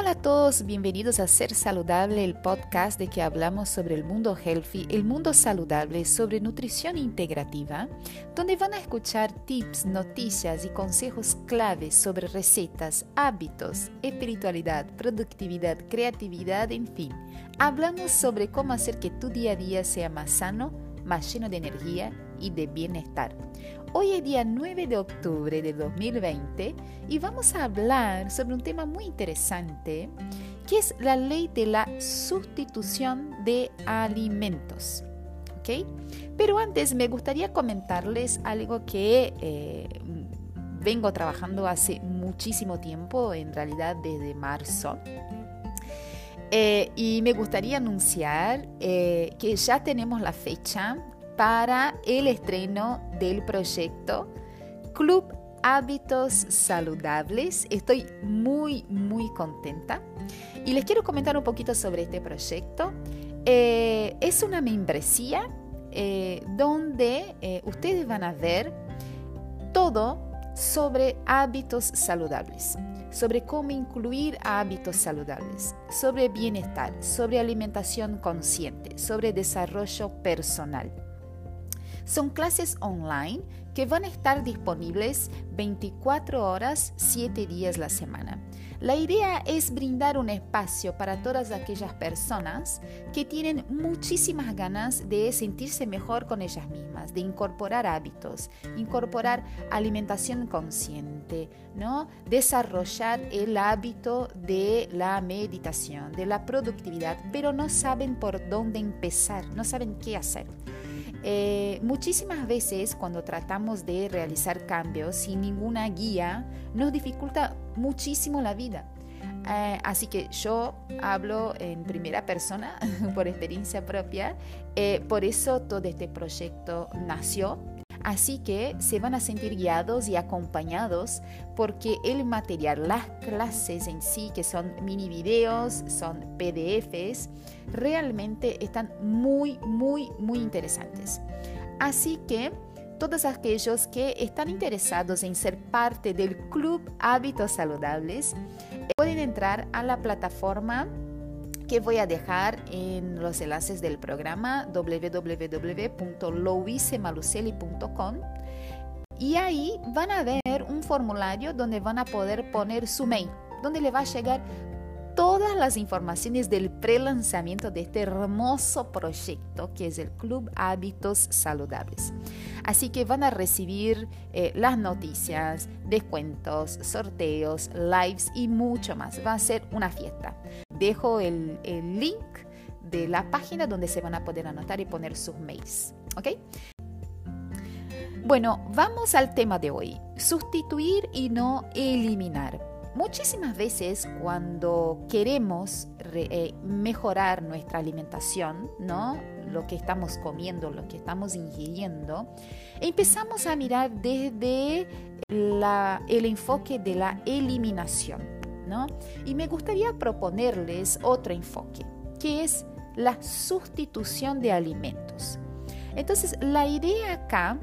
Hola a todos, bienvenidos a Ser Saludable, el podcast de que hablamos sobre el mundo healthy, el mundo saludable, sobre nutrición integrativa, donde van a escuchar tips, noticias y consejos claves sobre recetas, hábitos, espiritualidad, productividad, creatividad, en fin. Hablamos sobre cómo hacer que tu día a día sea más sano, más lleno de energía y de bienestar. Hoy es día 9 de octubre de 2020 y vamos a hablar sobre un tema muy interesante que es la ley de la sustitución de alimentos. ¿Ok? Pero antes me gustaría comentarles algo que eh, vengo trabajando hace muchísimo tiempo, en realidad desde marzo. Eh, y me gustaría anunciar eh, que ya tenemos la fecha para el estreno del proyecto Club Hábitos Saludables. Estoy muy, muy contenta. Y les quiero comentar un poquito sobre este proyecto. Eh, es una membresía eh, donde eh, ustedes van a ver todo sobre hábitos saludables, sobre cómo incluir hábitos saludables, sobre bienestar, sobre alimentación consciente, sobre desarrollo personal. Son clases online que van a estar disponibles 24 horas, 7 días la semana. La idea es brindar un espacio para todas aquellas personas que tienen muchísimas ganas de sentirse mejor con ellas mismas, de incorporar hábitos, incorporar alimentación consciente, ¿no? Desarrollar el hábito de la meditación, de la productividad, pero no saben por dónde empezar, no saben qué hacer. Eh, muchísimas veces cuando tratamos de realizar cambios sin ninguna guía, nos dificulta muchísimo la vida. Eh, así que yo hablo en primera persona, por experiencia propia, eh, por eso todo este proyecto nació Así que se van a sentir guiados y acompañados porque el material, las clases en sí, que son mini videos, son PDFs, realmente están muy, muy, muy interesantes. Así que todos aquellos que están interesados en ser parte del Club Hábitos Saludables pueden entrar a la plataforma que voy a dejar en los enlaces del programa www.louisemaluceli.com y ahí van a ver un formulario donde van a poder poner su mail, donde le va a llegar todas las informaciones del pre-lanzamiento de este hermoso proyecto que es el Club Hábitos Saludables. Así que van a recibir eh, las noticias, descuentos, sorteos, lives y mucho más. Va a ser una fiesta. Dejo el, el link de la página donde se van a poder anotar y poner sus mails. ¿Ok? Bueno, vamos al tema de hoy. Sustituir y no eliminar. Muchísimas veces cuando queremos eh, mejorar nuestra alimentación, ¿no? lo que estamos comiendo, lo que estamos ingiriendo, empezamos a mirar desde el enfoque de la eliminación. Y me gustaría proponerles otro enfoque, que es la sustitución de alimentos. Entonces, la idea acá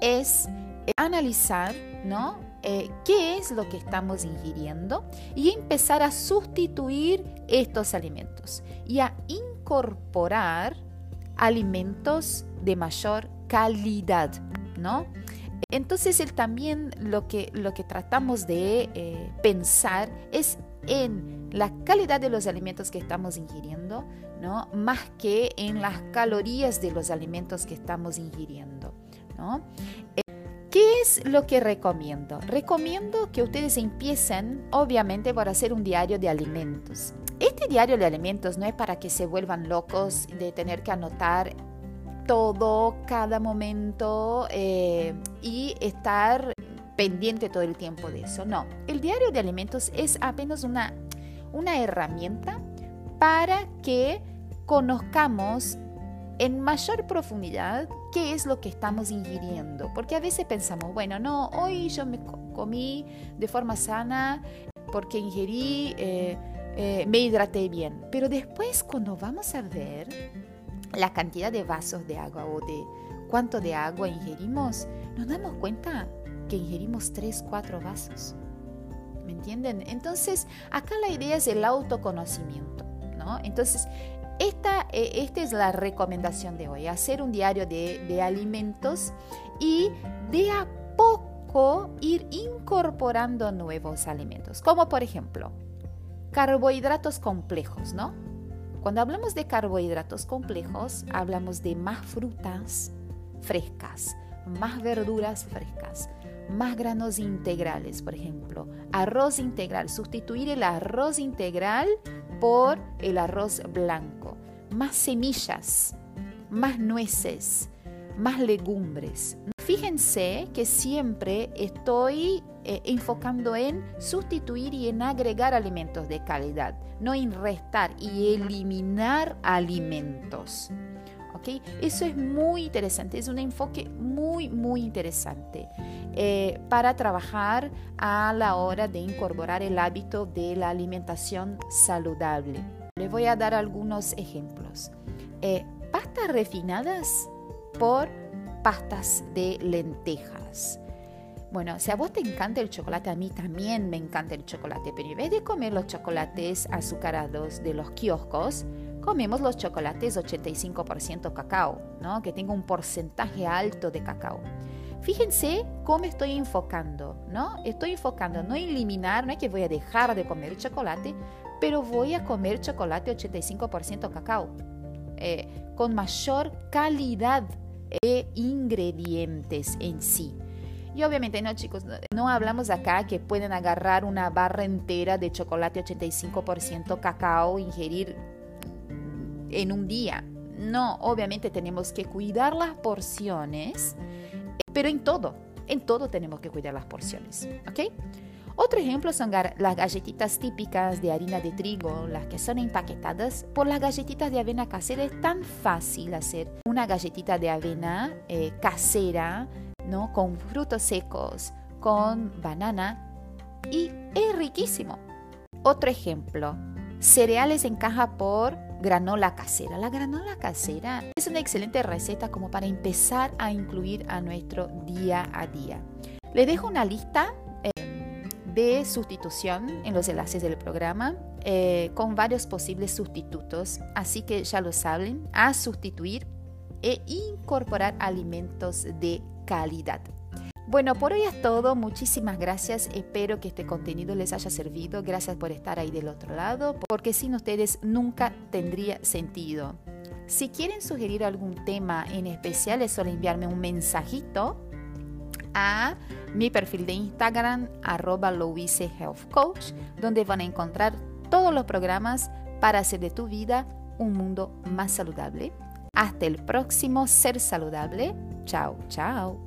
es analizar, ¿no? Eh, qué es lo que estamos ingiriendo y empezar a sustituir estos alimentos y a incorporar alimentos de mayor calidad, ¿no? Entonces él también lo que, lo que tratamos de eh, pensar es en la calidad de los alimentos que estamos ingiriendo, ¿no? Más que en las calorías de los alimentos que estamos ingiriendo, ¿no? ¿Qué es lo que recomiendo? Recomiendo que ustedes empiecen, obviamente, por hacer un diario de alimentos. Este diario de alimentos no es para que se vuelvan locos de tener que anotar todo, cada momento eh, y estar pendiente todo el tiempo de eso. No, el diario de alimentos es apenas una, una herramienta para que conozcamos en mayor profundidad qué es lo que estamos ingiriendo. Porque a veces pensamos, bueno, no, hoy yo me comí de forma sana porque ingerí, eh, eh, me hidraté bien. Pero después cuando vamos a ver la cantidad de vasos de agua o de cuánto de agua ingerimos, nos damos cuenta que ingerimos 3, 4 vasos. ¿Me entienden? Entonces, acá la idea es el autoconocimiento, ¿no? Entonces, esta, eh, esta es la recomendación de hoy, hacer un diario de, de alimentos y de a poco ir incorporando nuevos alimentos, como por ejemplo carbohidratos complejos, ¿no? Cuando hablamos de carbohidratos complejos, hablamos de más frutas frescas, más verduras frescas, más granos integrales, por ejemplo, arroz integral, sustituir el arroz integral por el arroz blanco, más semillas, más nueces, más legumbres. Fíjense que siempre estoy eh, enfocando en sustituir y en agregar alimentos de calidad, no en restar y eliminar alimentos. ¿Okay? Eso es muy interesante, es un enfoque muy, muy interesante eh, para trabajar a la hora de incorporar el hábito de la alimentación saludable. Les voy a dar algunos ejemplos. Eh, pastas refinadas por pastas de lentejas. Bueno, si a vos te encanta el chocolate, a mí también me encanta el chocolate, pero en vez de comer los chocolates azucarados de los kioscos, comemos los chocolates 85% cacao, ¿no? que tenga un porcentaje alto de cacao. Fíjense cómo estoy enfocando, ¿no? Estoy enfocando no eliminar, no es que voy a dejar de comer chocolate, pero voy a comer chocolate 85% cacao, eh, con mayor calidad e ingredientes en sí. Y obviamente no chicos, no hablamos acá que pueden agarrar una barra entera de chocolate 85% cacao, ingerir en un día. No, obviamente tenemos que cuidar las porciones, pero en todo, en todo tenemos que cuidar las porciones, ¿ok? Otro ejemplo son las galletitas típicas de harina de trigo, las que son empaquetadas. Por las galletitas de avena casera es tan fácil hacer una galletita de avena eh, casera, ¿no? Con frutos secos, con banana y es riquísimo. Otro ejemplo, cereales en caja por granola casera. La granola casera es una excelente receta como para empezar a incluir a nuestro día a día. Le dejo una lista de sustitución en los enlaces del programa eh, con varios posibles sustitutos, así que ya lo saben, a sustituir e incorporar alimentos de calidad. Bueno, por hoy es todo. Muchísimas gracias. Espero que este contenido les haya servido. Gracias por estar ahí del otro lado, porque sin ustedes nunca tendría sentido. Si quieren sugerir algún tema en especial, es solo enviarme un mensajito a mi perfil de Instagram, arroba Health Coach, donde van a encontrar todos los programas para hacer de tu vida un mundo más saludable. Hasta el próximo Ser Saludable. Chao, chao.